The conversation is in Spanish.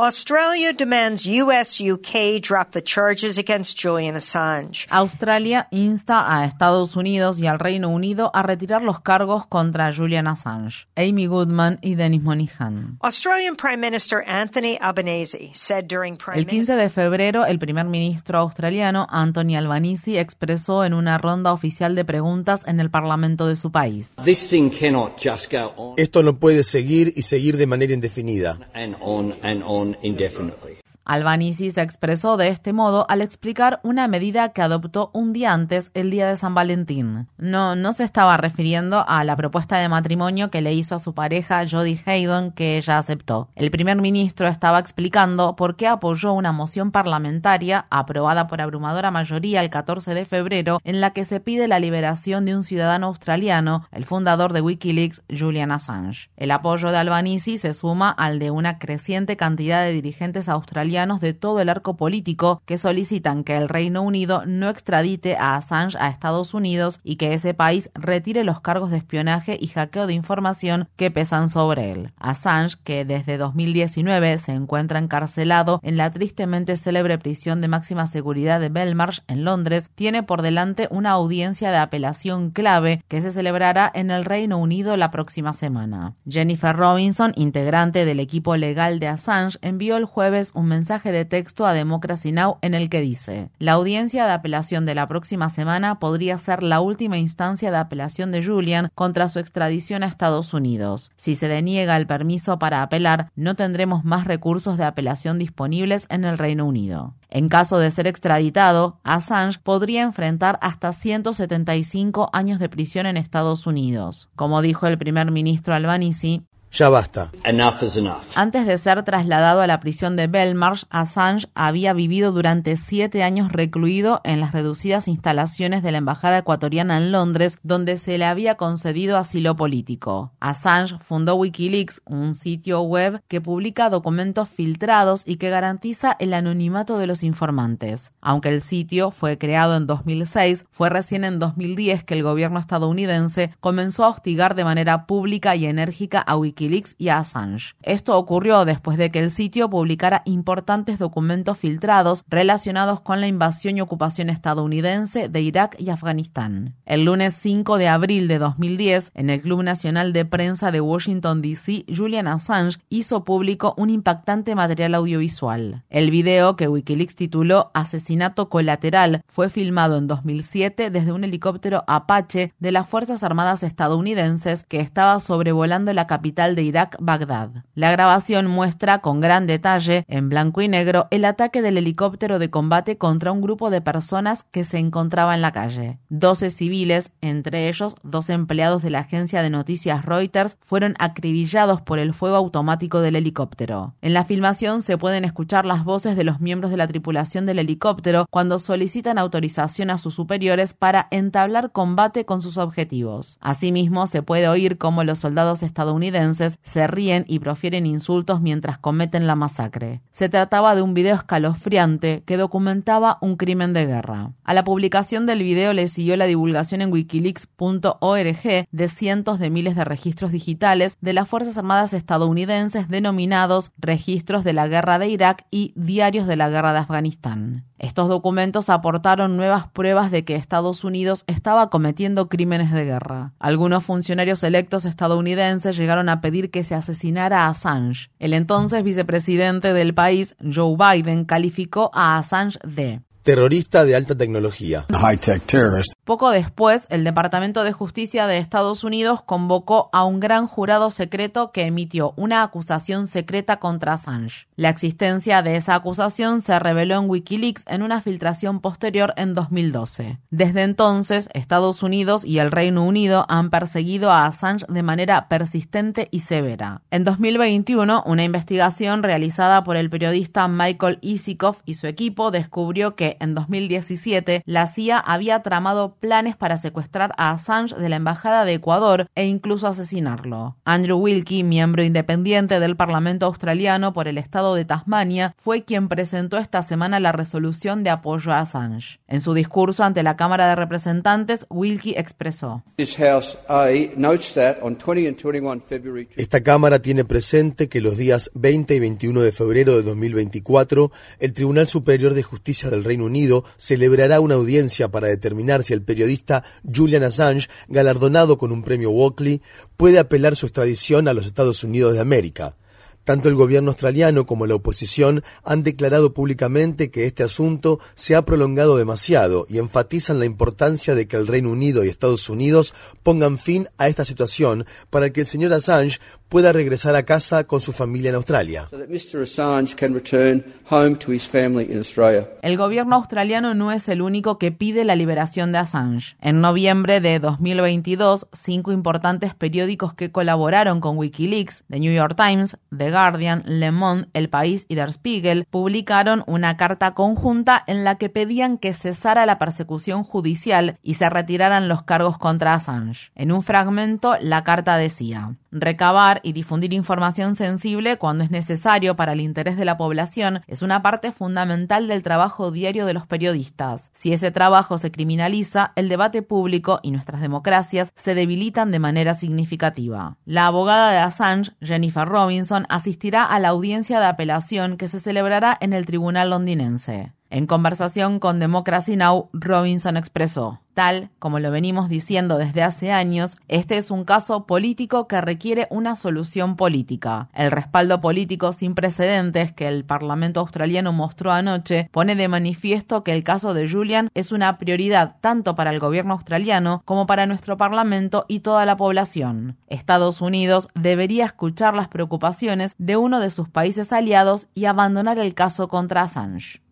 Australia demands US UK drop the charges against Julian Assange. Australia insta a Estados Unidos y al Reino Unido a retirar los cargos contra Julian Assange. Amy Goodman y Denis Monihan. Australian Prime Minister Anthony Albanese said during Prime El 15 de febrero, el primer ministro australiano Anthony Albanese expresó en una ronda oficial de preguntas en el Parlamento de su país. This thing cannot just go on Esto no puede seguir y seguir de manera indefinida. and on and on on indefinitely. Albanese se expresó de este modo al explicar una medida que adoptó un día antes, el día de San Valentín. No, no se estaba refiriendo a la propuesta de matrimonio que le hizo a su pareja Jodie Haydon que ella aceptó. El primer ministro estaba explicando por qué apoyó una moción parlamentaria aprobada por abrumadora mayoría el 14 de febrero en la que se pide la liberación de un ciudadano australiano, el fundador de Wikileaks, Julian Assange. El apoyo de Albanese se suma al de una creciente cantidad de dirigentes australianos de todo el arco político que solicitan que el Reino Unido no extradite a Assange a Estados Unidos y que ese país retire los cargos de espionaje y hackeo de información que pesan sobre él. Assange, que desde 2019 se encuentra encarcelado en la tristemente célebre prisión de máxima seguridad de Belmarsh en Londres, tiene por delante una audiencia de apelación clave que se celebrará en el Reino Unido la próxima semana. Jennifer Robinson, integrante del equipo legal de Assange, envió el jueves un mensaje de texto a Democracy Now! en el que dice: La audiencia de apelación de la próxima semana podría ser la última instancia de apelación de Julian contra su extradición a Estados Unidos. Si se deniega el permiso para apelar, no tendremos más recursos de apelación disponibles en el Reino Unido. En caso de ser extraditado, Assange podría enfrentar hasta 175 años de prisión en Estados Unidos. Como dijo el primer ministro Albanese, Ya basta. Enough is enough. antes de ser trasladado a la prisión de Belmarsh, Assange había vivido durante siete años recluido en las reducidas instalaciones de la Embajada ecuatoriana en Londres, donde se le había concedido asilo político. Assange fundó Wikileaks, un sitio web que publica documentos filtrados y que garantiza el anonimato de los informantes. Aunque el sitio fue creado en 2006, fue recién en 2010 que el gobierno estadounidense comenzó a hostigar de manera pública y enérgica a Wikileaks y a Assange. Esto ocurrió después de que el sitio publicara importantes documentos filtrados relacionados con la invasión y ocupación estadounidense de Irak y Afganistán. El lunes 5 de abril de 2010, en el Club Nacional de Prensa de Washington, D.C., Julian Assange hizo público un impactante material audiovisual. El video que Wikileaks tituló Asesinato Colateral fue filmado en 2007 desde un helicóptero Apache de las Fuerzas Armadas estadounidenses que estaba sobrevolando la capital de Irak, Bagdad. La grabación muestra con gran detalle, en blanco y negro, el ataque del helicóptero de combate contra un grupo de personas que se encontraba en la calle. Doce civiles, entre ellos dos empleados de la agencia de noticias Reuters, fueron acribillados por el fuego automático del helicóptero. En la filmación se pueden escuchar las voces de los miembros de la tripulación del helicóptero cuando solicitan autorización a sus superiores para entablar combate con sus objetivos. Asimismo, se puede oír cómo los soldados estadounidenses se ríen y profieren insultos mientras cometen la masacre. Se trataba de un video escalofriante que documentaba un crimen de guerra. A la publicación del video le siguió la divulgación en wikileaks.org de cientos de miles de registros digitales de las Fuerzas Armadas estadounidenses denominados Registros de la Guerra de Irak y Diarios de la Guerra de Afganistán. Estos documentos aportaron nuevas pruebas de que Estados Unidos estaba cometiendo crímenes de guerra. Algunos funcionarios electos estadounidenses llegaron a pedir que se asesinara a Assange. El entonces vicepresidente del país, Joe Biden, calificó a Assange de Terrorista de alta tecnología. high-tech terrorist. Poco después, el Departamento de Justicia de Estados Unidos convocó a un gran jurado secreto que emitió una acusación secreta contra Assange. La existencia de esa acusación se reveló en Wikileaks en una filtración posterior en 2012. Desde entonces, Estados Unidos y el Reino Unido han perseguido a Assange de manera persistente y severa. En 2021, una investigación realizada por el periodista Michael Isikoff y su equipo descubrió que en 2017 la CIA había tramado planes para secuestrar a Assange de la Embajada de Ecuador e incluso asesinarlo. Andrew Wilkie, miembro independiente del Parlamento australiano por el estado de Tasmania, fue quien presentó esta semana la resolución de apoyo a Assange. En su discurso ante la Cámara de Representantes, Wilkie expresó: Esta Cámara tiene presente que los días 20 y 21 de febrero de 2024, el Tribunal Superior de Justicia del Reino Unido celebrará una audiencia para determinar si el periodista Julian Assange, galardonado con un premio Walkley, puede apelar su extradición a los Estados Unidos de América. Tanto el gobierno australiano como la oposición han declarado públicamente que este asunto se ha prolongado demasiado y enfatizan la importancia de que el Reino Unido y Estados Unidos pongan fin a esta situación para que el señor Assange pueda regresar a casa con su familia en Australia. El gobierno australiano no es el único que pide la liberación de Assange. En noviembre de 2022, cinco importantes periódicos que colaboraron con Wikileaks, The New York Times, The Guardian, Le Monde, El País y Der Spiegel, publicaron una carta conjunta en la que pedían que cesara la persecución judicial y se retiraran los cargos contra Assange. En un fragmento, la carta decía: Recabar y difundir información sensible cuando es necesario para el interés de la población es una parte fundamental del trabajo diario de los periodistas. Si ese trabajo se criminaliza, el debate público y nuestras democracias se debilitan de manera significativa. La abogada de Assange, Jennifer Robinson, asistirá a la audiencia de apelación que se celebrará en el tribunal londinense. En conversación con Democracy Now, Robinson expresó, Tal como lo venimos diciendo desde hace años, este es un caso político que requiere una solución política. El respaldo político sin precedentes que el Parlamento australiano mostró anoche pone de manifiesto que el caso de Julian es una prioridad tanto para el gobierno australiano como para nuestro Parlamento y toda la población. Estados Unidos debería escuchar las preocupaciones de uno de sus países aliados y abandonar el caso contra Assange.